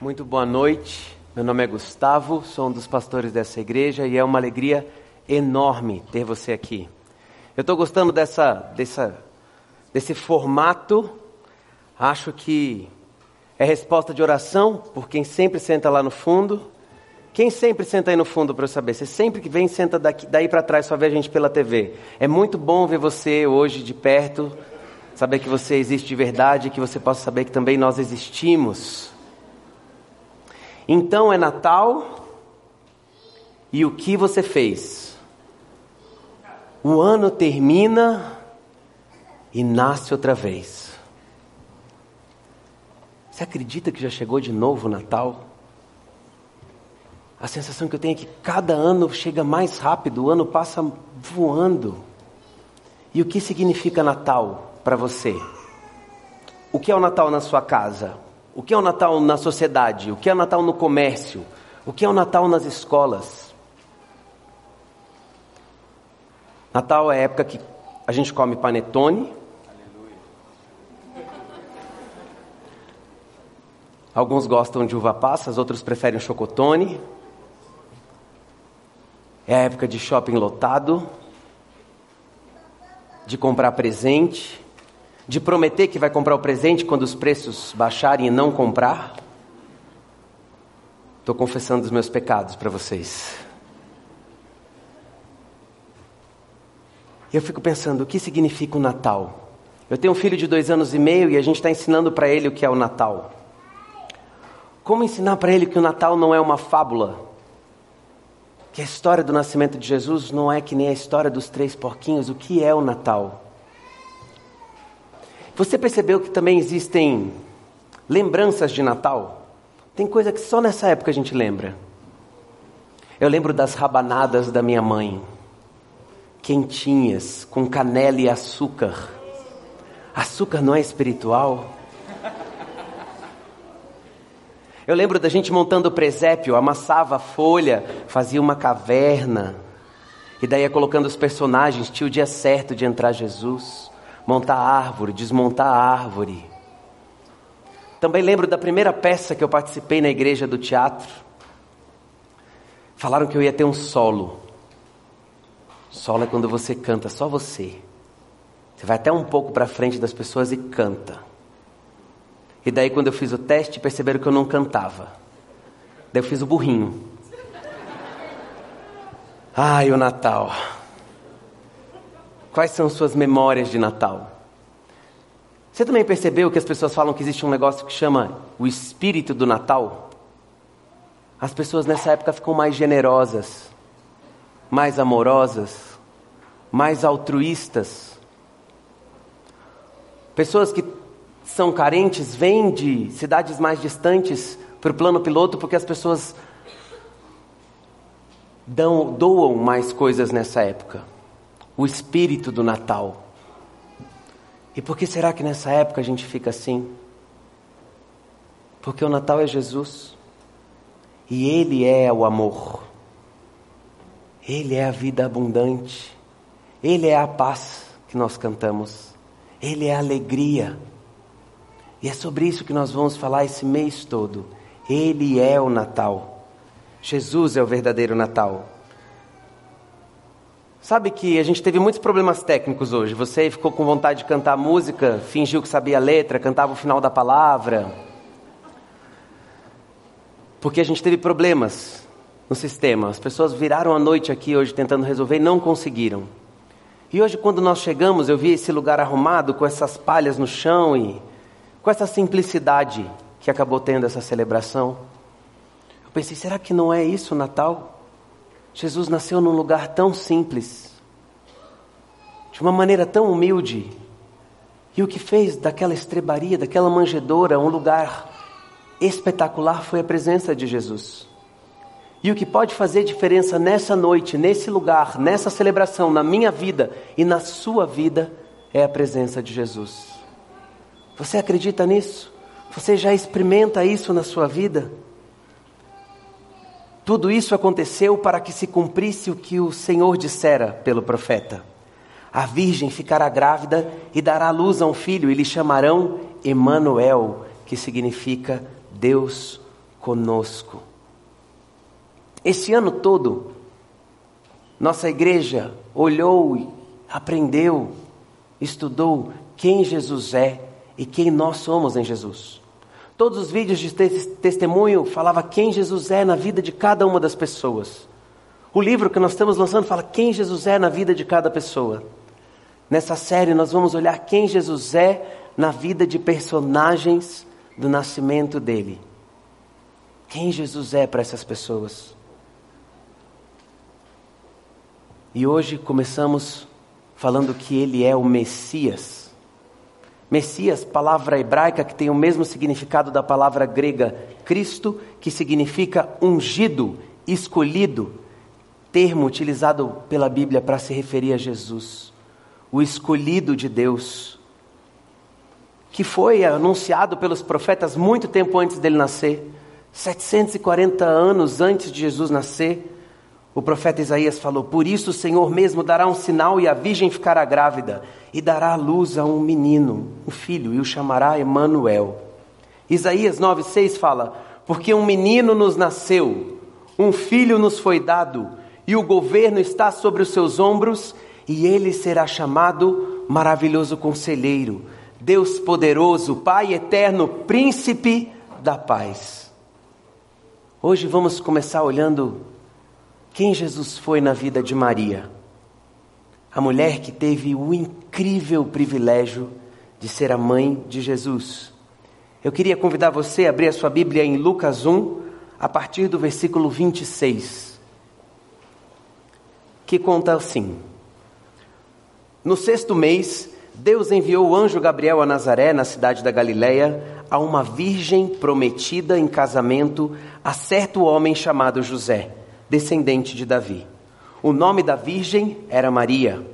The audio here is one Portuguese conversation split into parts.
Muito boa noite. Meu nome é Gustavo, sou um dos pastores dessa igreja e é uma alegria enorme ter você aqui. Eu estou gostando dessa, dessa, desse formato. Acho que é resposta de oração por quem sempre senta lá no fundo. Quem sempre senta aí no fundo para eu saber? Você sempre que vem senta daqui, daí para trás só vê a gente pela TV. É muito bom ver você hoje de perto, saber que você existe de verdade, que você possa saber que também nós existimos. Então é Natal e o que você fez? O ano termina e nasce outra vez. Você acredita que já chegou de novo o Natal? A sensação que eu tenho é que cada ano chega mais rápido, o ano passa voando. E o que significa Natal para você? O que é o Natal na sua casa? O que é o Natal na sociedade? O que é o Natal no comércio? O que é o Natal nas escolas? Natal é a época que a gente come panetone. Alguns gostam de uva passas, outros preferem chocotone. É a época de shopping lotado, de comprar presente de prometer que vai comprar o presente quando os preços baixarem e não comprar? Estou confessando os meus pecados para vocês. Eu fico pensando, o que significa o Natal? Eu tenho um filho de dois anos e meio e a gente está ensinando para ele o que é o Natal. Como ensinar para ele que o Natal não é uma fábula? Que a história do nascimento de Jesus não é que nem a história dos três porquinhos? O que é o Natal? Você percebeu que também existem lembranças de Natal? Tem coisa que só nessa época a gente lembra. Eu lembro das rabanadas da minha mãe, quentinhas, com canela e açúcar. Açúcar não é espiritual? Eu lembro da gente montando o presépio, amassava a folha, fazia uma caverna, e daí ia colocando os personagens, tinha o dia certo de entrar Jesus montar árvore, desmontar a árvore. Também lembro da primeira peça que eu participei na igreja do teatro. Falaram que eu ia ter um solo. Solo é quando você canta, só você. Você vai até um pouco para frente das pessoas e canta. E daí, quando eu fiz o teste, perceberam que eu não cantava. Daí, eu fiz o burrinho. Ai, o Natal. Quais são suas memórias de Natal? Você também percebeu que as pessoas falam que existe um negócio que chama o espírito do Natal? As pessoas nessa época ficam mais generosas, mais amorosas, mais altruístas. Pessoas que são carentes vêm de cidades mais distantes para o plano piloto porque as pessoas dão, doam mais coisas nessa época o espírito do Natal. E por que será que nessa época a gente fica assim? Porque o Natal é Jesus. E Ele é o amor. Ele é a vida abundante. Ele é a paz que nós cantamos. Ele é a alegria. E é sobre isso que nós vamos falar esse mês todo. Ele é o Natal. Jesus é o verdadeiro Natal. Sabe que a gente teve muitos problemas técnicos hoje. Você ficou com vontade de cantar música, fingiu que sabia a letra, cantava o final da palavra. Porque a gente teve problemas no sistema. As pessoas viraram a noite aqui hoje tentando resolver e não conseguiram. E hoje, quando nós chegamos, eu vi esse lugar arrumado com essas palhas no chão e com essa simplicidade que acabou tendo essa celebração. Eu pensei, será que não é isso o Natal? Jesus nasceu num lugar tão simples, de uma maneira tão humilde. E o que fez daquela estrebaria, daquela manjedoura, um lugar espetacular foi a presença de Jesus. E o que pode fazer diferença nessa noite, nesse lugar, nessa celebração, na minha vida e na sua vida, é a presença de Jesus. Você acredita nisso? Você já experimenta isso na sua vida? Tudo isso aconteceu para que se cumprisse o que o Senhor dissera pelo profeta. A virgem ficará grávida e dará luz a um filho, e lhe chamarão Emanuel, que significa Deus conosco. Esse ano todo, nossa igreja olhou, aprendeu, estudou quem Jesus é e quem nós somos em Jesus. Todos os vídeos de testemunho falava quem Jesus é na vida de cada uma das pessoas. O livro que nós estamos lançando fala quem Jesus é na vida de cada pessoa. Nessa série nós vamos olhar quem Jesus é na vida de personagens do nascimento dele. Quem Jesus é para essas pessoas. E hoje começamos falando que ele é o Messias. Messias, palavra hebraica que tem o mesmo significado da palavra grega Cristo, que significa ungido, escolhido, termo utilizado pela Bíblia para se referir a Jesus, o escolhido de Deus, que foi anunciado pelos profetas muito tempo antes dele nascer, 740 anos antes de Jesus nascer o profeta Isaías falou: Por isso o Senhor mesmo dará um sinal e a virgem ficará grávida e dará à luz a um menino, um filho, e o chamará Emanuel. Isaías 9:6 fala: Porque um menino nos nasceu, um filho nos foi dado, e o governo está sobre os seus ombros, e ele será chamado maravilhoso conselheiro, Deus poderoso, Pai eterno, príncipe da paz. Hoje vamos começar olhando quem Jesus foi na vida de Maria? A mulher que teve o incrível privilégio de ser a mãe de Jesus. Eu queria convidar você a abrir a sua Bíblia em Lucas 1, a partir do versículo 26, que conta assim: No sexto mês, Deus enviou o anjo Gabriel a Nazaré, na cidade da Galiléia, a uma virgem prometida em casamento a certo homem chamado José descendente de Davi. O nome da virgem era Maria.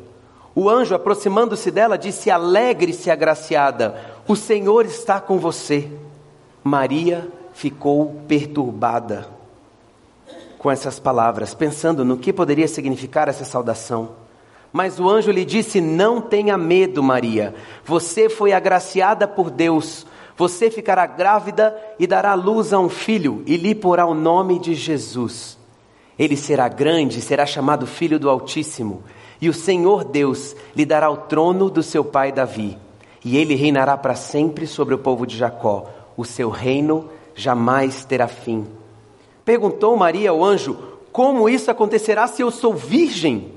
O anjo, aproximando-se dela, disse: Alegre-se, agraciada, o Senhor está com você. Maria ficou perturbada com essas palavras, pensando no que poderia significar essa saudação. Mas o anjo lhe disse: Não tenha medo, Maria. Você foi agraciada por Deus. Você ficará grávida e dará luz a um filho, e lhe porá o nome de Jesus. Ele será grande, será chamado Filho do Altíssimo, e o Senhor Deus lhe dará o trono do seu pai Davi, e ele reinará para sempre sobre o povo de Jacó. O seu reino jamais terá fim. Perguntou Maria ao anjo: Como isso acontecerá se eu sou virgem?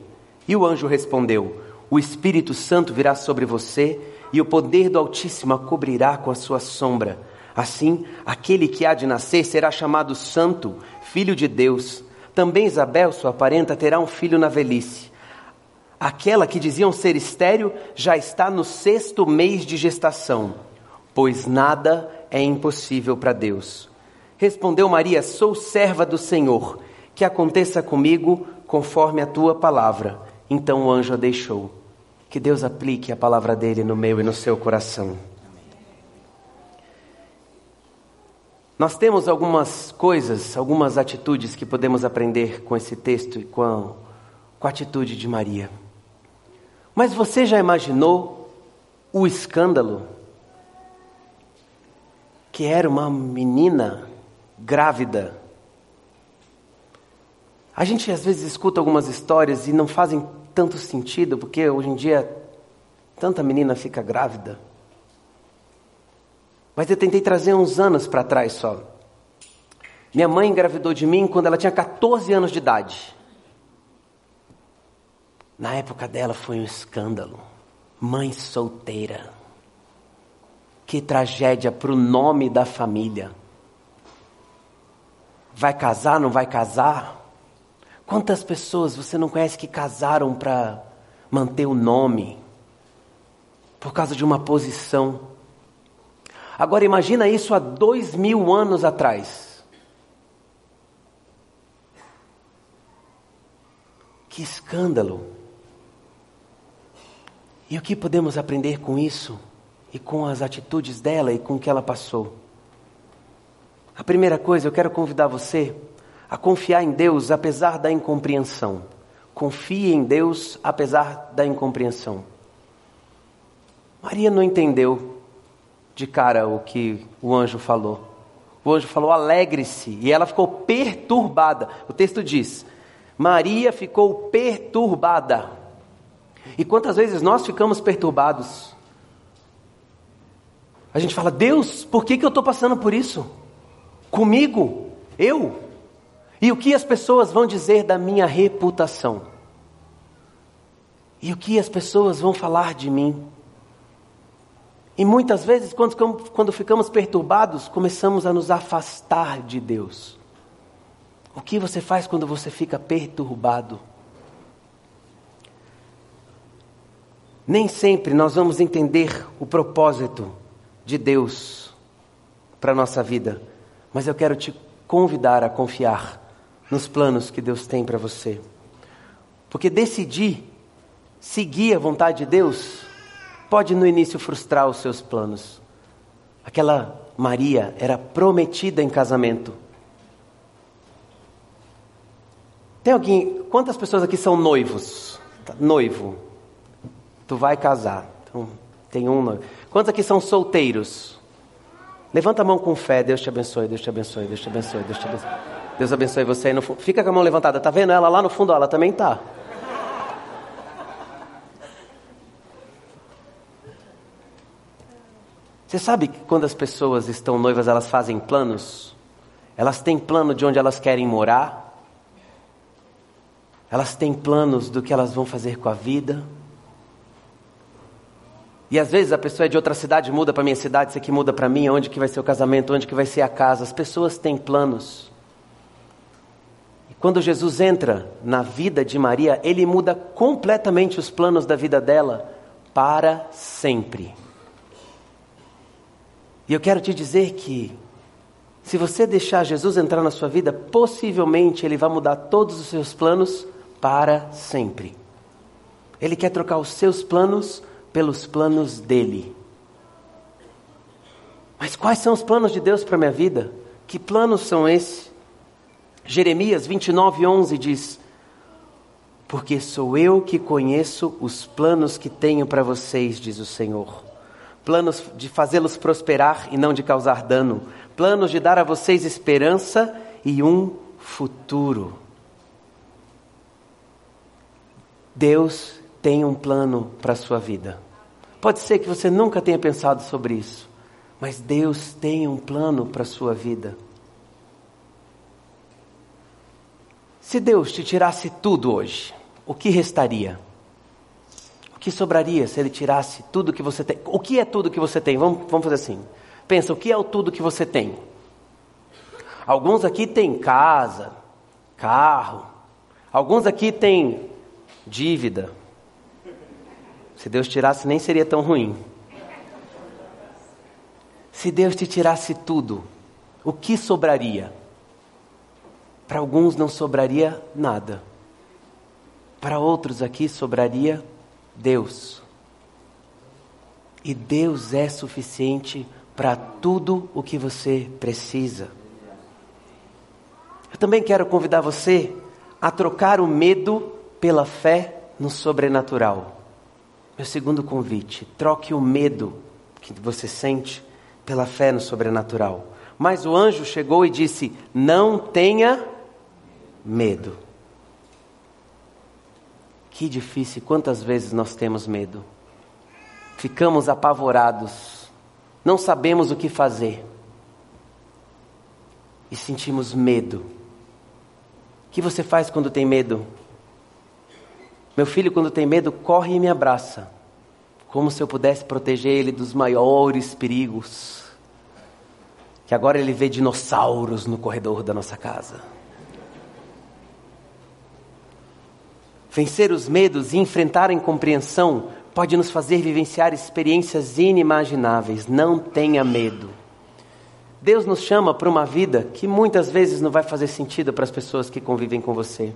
E o anjo respondeu: O Espírito Santo virá sobre você, e o poder do Altíssimo a cobrirá com a sua sombra. Assim, aquele que há de nascer será chamado Santo, Filho de Deus. Também Isabel, sua parenta, terá um filho na velhice. Aquela que diziam ser estéril já está no sexto mês de gestação, pois nada é impossível para Deus. Respondeu Maria: Sou serva do Senhor, que aconteça comigo conforme a tua palavra. Então o anjo a deixou. Que Deus aplique a palavra dele no meu e no seu coração. Nós temos algumas coisas, algumas atitudes que podemos aprender com esse texto e com a, com a atitude de Maria. Mas você já imaginou o escândalo? Que era uma menina grávida. A gente às vezes escuta algumas histórias e não fazem tanto sentido, porque hoje em dia tanta menina fica grávida. Mas eu tentei trazer uns anos para trás só. Minha mãe engravidou de mim quando ela tinha 14 anos de idade. Na época dela foi um escândalo. Mãe solteira. Que tragédia para o nome da família. Vai casar, não vai casar? Quantas pessoas você não conhece que casaram para manter o nome? Por causa de uma posição. Agora imagina isso há dois mil anos atrás. Que escândalo! E o que podemos aprender com isso? E com as atitudes dela e com o que ela passou? A primeira coisa, eu quero convidar você a confiar em Deus apesar da incompreensão. Confie em Deus apesar da incompreensão. Maria não entendeu de cara o que o anjo falou. O anjo falou: alegre-se. E ela ficou perturbada. O texto diz: Maria ficou perturbada. E quantas vezes nós ficamos perturbados? A gente fala: Deus, por que, que eu estou passando por isso? Comigo? Eu? E o que as pessoas vão dizer da minha reputação? E o que as pessoas vão falar de mim? E muitas vezes, quando, quando ficamos perturbados, começamos a nos afastar de Deus. O que você faz quando você fica perturbado? Nem sempre nós vamos entender o propósito de Deus para a nossa vida, mas eu quero te convidar a confiar nos planos que Deus tem para você. Porque decidir seguir a vontade de Deus pode no início frustrar os seus planos. Aquela Maria era prometida em casamento. Tem alguém, quantas pessoas aqui são noivos? Tá, noivo. Tu vai casar. Então, tem um noivo. Quantos aqui são solteiros? Levanta a mão com fé. Deus te abençoe, Deus te abençoe, Deus te abençoe, Deus te abençoe. Deus abençoe você aí no fundo. Fica com a mão levantada. Tá vendo ela lá no fundo? Ela também tá. Você sabe que quando as pessoas estão noivas, elas fazem planos? Elas têm plano de onde elas querem morar. Elas têm planos do que elas vão fazer com a vida. E às vezes a pessoa é de outra cidade, muda para minha cidade, isso aqui muda para mim, onde que vai ser o casamento, onde que vai ser a casa. As pessoas têm planos. E quando Jesus entra na vida de Maria, ele muda completamente os planos da vida dela para sempre. E eu quero te dizer que, se você deixar Jesus entrar na sua vida, possivelmente Ele vai mudar todos os seus planos para sempre. Ele quer trocar os seus planos pelos planos dele. Mas quais são os planos de Deus para minha vida? Que planos são esses? Jeremias 29, 11 diz: Porque sou eu que conheço os planos que tenho para vocês, diz o Senhor planos de fazê-los prosperar e não de causar dano, planos de dar a vocês esperança e um futuro. Deus tem um plano para a sua vida. Pode ser que você nunca tenha pensado sobre isso, mas Deus tem um plano para a sua vida. Se Deus te tirasse tudo hoje, o que restaria? O que sobraria se ele tirasse tudo que você tem? O que é tudo que você tem? Vamos, vamos fazer assim. Pensa, o que é o tudo que você tem? Alguns aqui têm casa, carro. Alguns aqui têm dívida. Se Deus tirasse, nem seria tão ruim. Se Deus te tirasse tudo, o que sobraria? Para alguns não sobraria nada. Para outros aqui sobraria Deus. E Deus é suficiente para tudo o que você precisa. Eu também quero convidar você a trocar o medo pela fé no sobrenatural. Meu segundo convite: troque o medo que você sente pela fé no sobrenatural. Mas o anjo chegou e disse: Não tenha medo. Que difícil, quantas vezes nós temos medo. Ficamos apavorados, não sabemos o que fazer e sentimos medo. O que você faz quando tem medo? Meu filho, quando tem medo, corre e me abraça, como se eu pudesse proteger ele dos maiores perigos. Que agora ele vê dinossauros no corredor da nossa casa. Vencer os medos e enfrentar a incompreensão pode nos fazer vivenciar experiências inimagináveis. Não tenha medo. Deus nos chama para uma vida que muitas vezes não vai fazer sentido para as pessoas que convivem com você.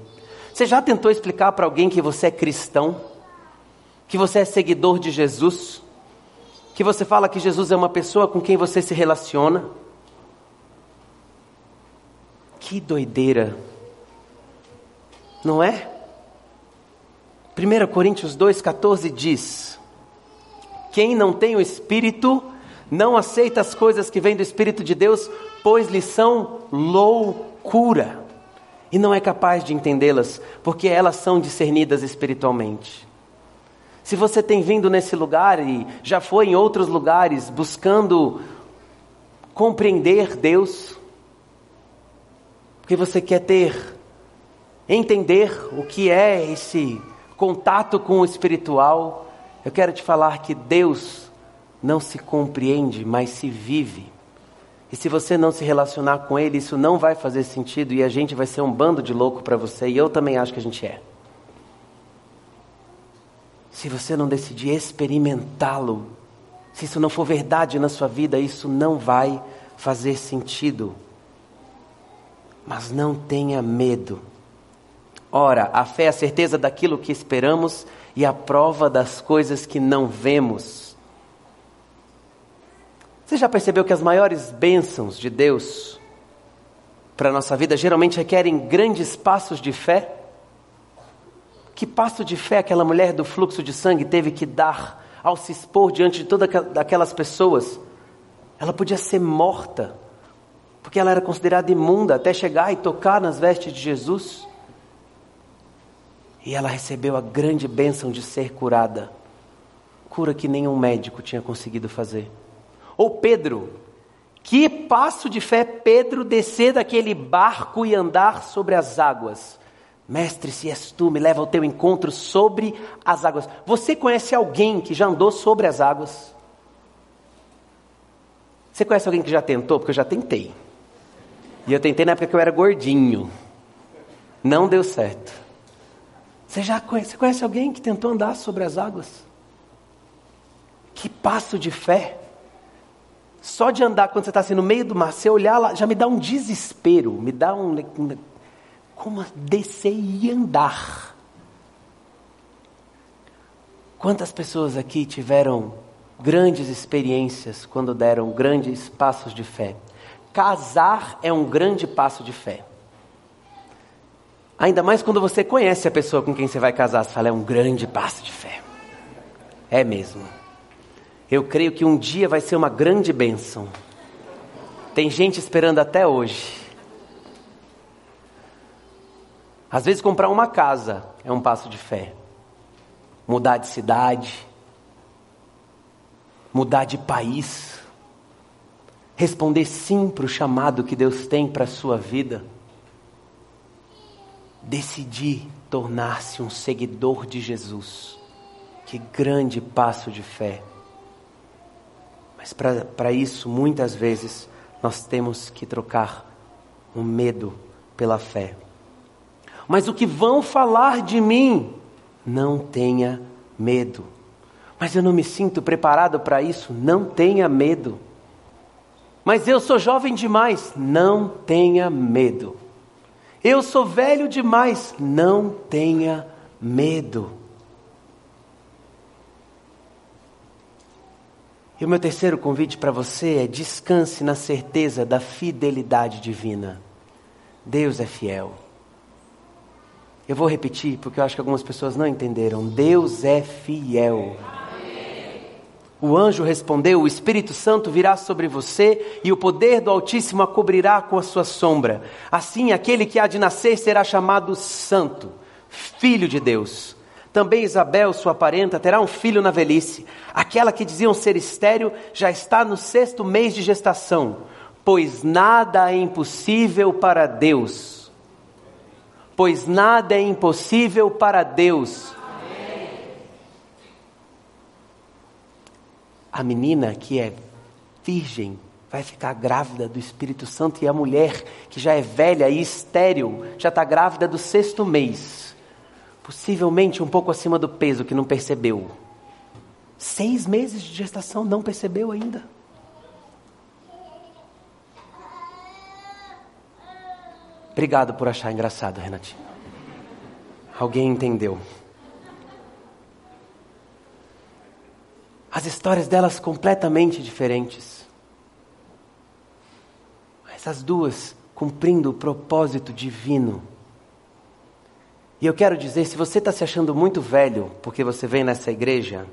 Você já tentou explicar para alguém que você é cristão? Que você é seguidor de Jesus? Que você fala que Jesus é uma pessoa com quem você se relaciona? Que doideira, não é? 1 Coríntios 2,14 diz: Quem não tem o Espírito não aceita as coisas que vêm do Espírito de Deus, pois lhes são loucura. E não é capaz de entendê-las, porque elas são discernidas espiritualmente. Se você tem vindo nesse lugar e já foi em outros lugares buscando compreender Deus, porque você quer ter, entender o que é esse contato com o espiritual, eu quero te falar que Deus não se compreende, mas se vive. E se você não se relacionar com Ele, isso não vai fazer sentido e a gente vai ser um bando de louco para você, e eu também acho que a gente é. Se você não decidir experimentá-lo, se isso não for verdade na sua vida, isso não vai fazer sentido. Mas não tenha medo. Ora, a fé é a certeza daquilo que esperamos e a prova das coisas que não vemos. Você já percebeu que as maiores bênçãos de Deus para a nossa vida geralmente requerem grandes passos de fé? Que passo de fé aquela mulher do fluxo de sangue teve que dar ao se expor diante de todas aquelas pessoas? Ela podia ser morta, porque ela era considerada imunda até chegar e tocar nas vestes de Jesus. E ela recebeu a grande bênção de ser curada. Cura que nenhum médico tinha conseguido fazer. Ou Pedro, que passo de fé Pedro descer daquele barco e andar sobre as águas. Mestre, se és tu, me leva ao teu encontro sobre as águas. Você conhece alguém que já andou sobre as águas? Você conhece alguém que já tentou? Porque eu já tentei. E eu tentei na época que eu era gordinho. Não deu certo. Você já conhece, você conhece alguém que tentou andar sobre as águas? Que passo de fé. Só de andar quando você está assim no meio do mar, você olhar lá, já me dá um desespero, me dá um. Como descer e andar. Quantas pessoas aqui tiveram grandes experiências quando deram grandes passos de fé? Casar é um grande passo de fé. Ainda mais quando você conhece a pessoa com quem você vai casar, você fala, é um grande passo de fé. É mesmo. Eu creio que um dia vai ser uma grande bênção. Tem gente esperando até hoje. Às vezes comprar uma casa é um passo de fé. Mudar de cidade, mudar de país, responder sim para o chamado que Deus tem para a sua vida, decidir tornar-se um seguidor de Jesus. Que grande passo de fé. Mas para isso, muitas vezes, nós temos que trocar o medo pela fé. Mas o que vão falar de mim? Não tenha medo. Mas eu não me sinto preparado para isso? Não tenha medo. Mas eu sou jovem demais? Não tenha medo. Eu sou velho demais? Não tenha medo. E o meu terceiro convite para você é descanse na certeza da fidelidade divina. Deus é fiel. Eu vou repetir porque eu acho que algumas pessoas não entenderam. Deus é fiel. O anjo respondeu: O Espírito Santo virá sobre você e o poder do Altíssimo a cobrirá com a sua sombra. Assim, aquele que há de nascer será chamado Santo, Filho de Deus. Também Isabel, sua parenta, terá um filho na velhice. Aquela que diziam ser estéril já está no sexto mês de gestação, pois nada é impossível para Deus. Pois nada é impossível para Deus. A menina que é virgem vai ficar grávida do Espírito Santo e a mulher que já é velha e estéril já está grávida do sexto mês possivelmente um pouco acima do peso que não percebeu. Seis meses de gestação não percebeu ainda. Obrigado por achar engraçado, Renatinho. Alguém entendeu. As histórias delas completamente diferentes. Mas as duas cumprindo o propósito divino e eu quero dizer, se você está se achando muito velho porque você vem nessa igreja,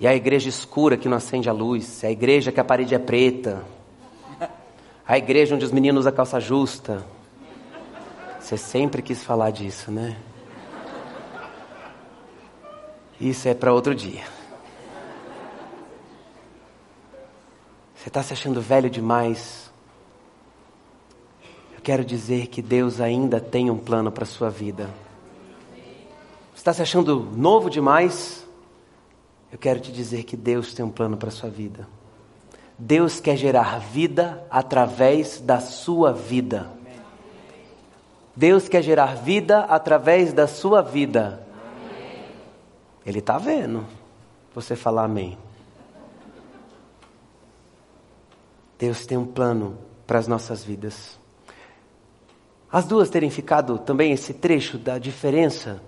e a igreja escura que não acende a luz, a igreja que a parede é preta, A igreja onde os meninos usam calça justa. Você sempre quis falar disso, né? Isso é para outro dia. Você está se achando velho demais. Eu quero dizer que Deus ainda tem um plano para a sua vida. Você está se achando novo demais. Eu quero te dizer que Deus tem um plano para a sua vida. Deus quer gerar vida através da sua vida. Deus quer gerar vida através da sua vida. Ele está vendo. Você falar amém. Deus tem um plano para as nossas vidas. As duas terem ficado também esse trecho da diferença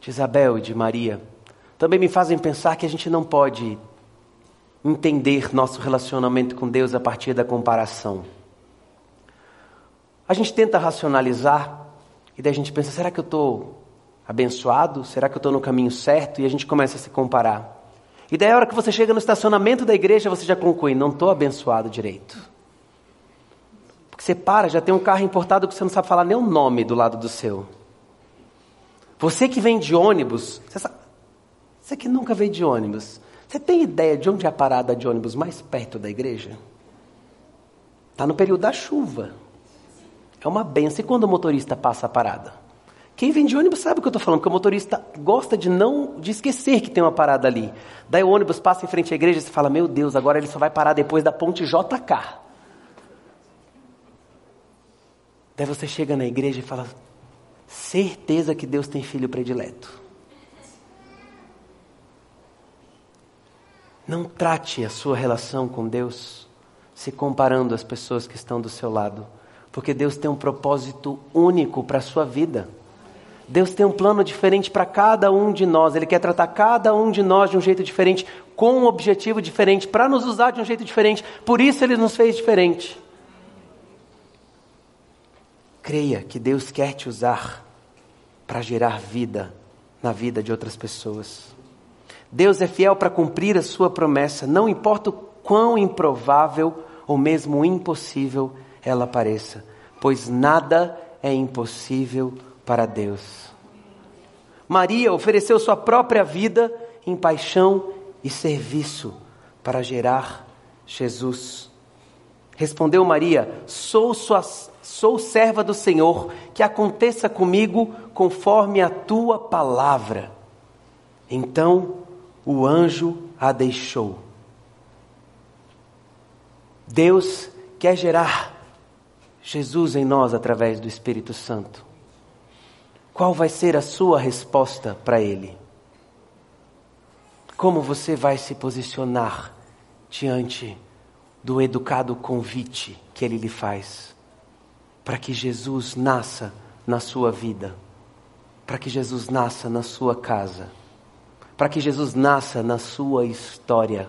de Isabel e de Maria, também me fazem pensar que a gente não pode entender nosso relacionamento com Deus a partir da comparação. A gente tenta racionalizar e daí a gente pensa: será que eu estou abençoado? Será que eu estou no caminho certo? E a gente começa a se comparar. E daí a hora que você chega no estacionamento da igreja, você já conclui: não estou abençoado direito. Porque você para, já tem um carro importado que você não sabe falar nem o nome do lado do seu. Você que vem de ônibus, você, sabe, você que nunca veio de ônibus, você tem ideia de onde é a parada de ônibus mais perto da igreja? Está no período da chuva. É uma benção. E quando o motorista passa a parada? Quem vem de ônibus sabe o que eu estou falando, porque o motorista gosta de não de esquecer que tem uma parada ali. Daí o ônibus passa em frente à igreja e você fala, meu Deus, agora ele só vai parar depois da ponte JK. Daí você chega na igreja e fala, certeza que Deus tem filho predileto. Não trate a sua relação com Deus se comparando às pessoas que estão do seu lado, porque Deus tem um propósito único para a sua vida. Deus tem um plano diferente para cada um de nós. Ele quer tratar cada um de nós de um jeito diferente, com um objetivo diferente, para nos usar de um jeito diferente. Por isso ele nos fez diferente. Creia que Deus quer te usar para gerar vida na vida de outras pessoas. Deus é fiel para cumprir a sua promessa, não importa o quão improvável ou mesmo impossível ela pareça, pois nada é impossível para Deus. Maria ofereceu sua própria vida em paixão e serviço para gerar Jesus. Respondeu Maria: Sou sua, sou serva do Senhor, que aconteça comigo conforme a tua palavra. Então o anjo a deixou. Deus quer gerar Jesus em nós através do Espírito Santo. Qual vai ser a sua resposta para Ele? Como você vai se posicionar diante do educado convite que Ele lhe faz para que Jesus nasça na sua vida, para que Jesus nasça na sua casa? para que Jesus nasça na sua história.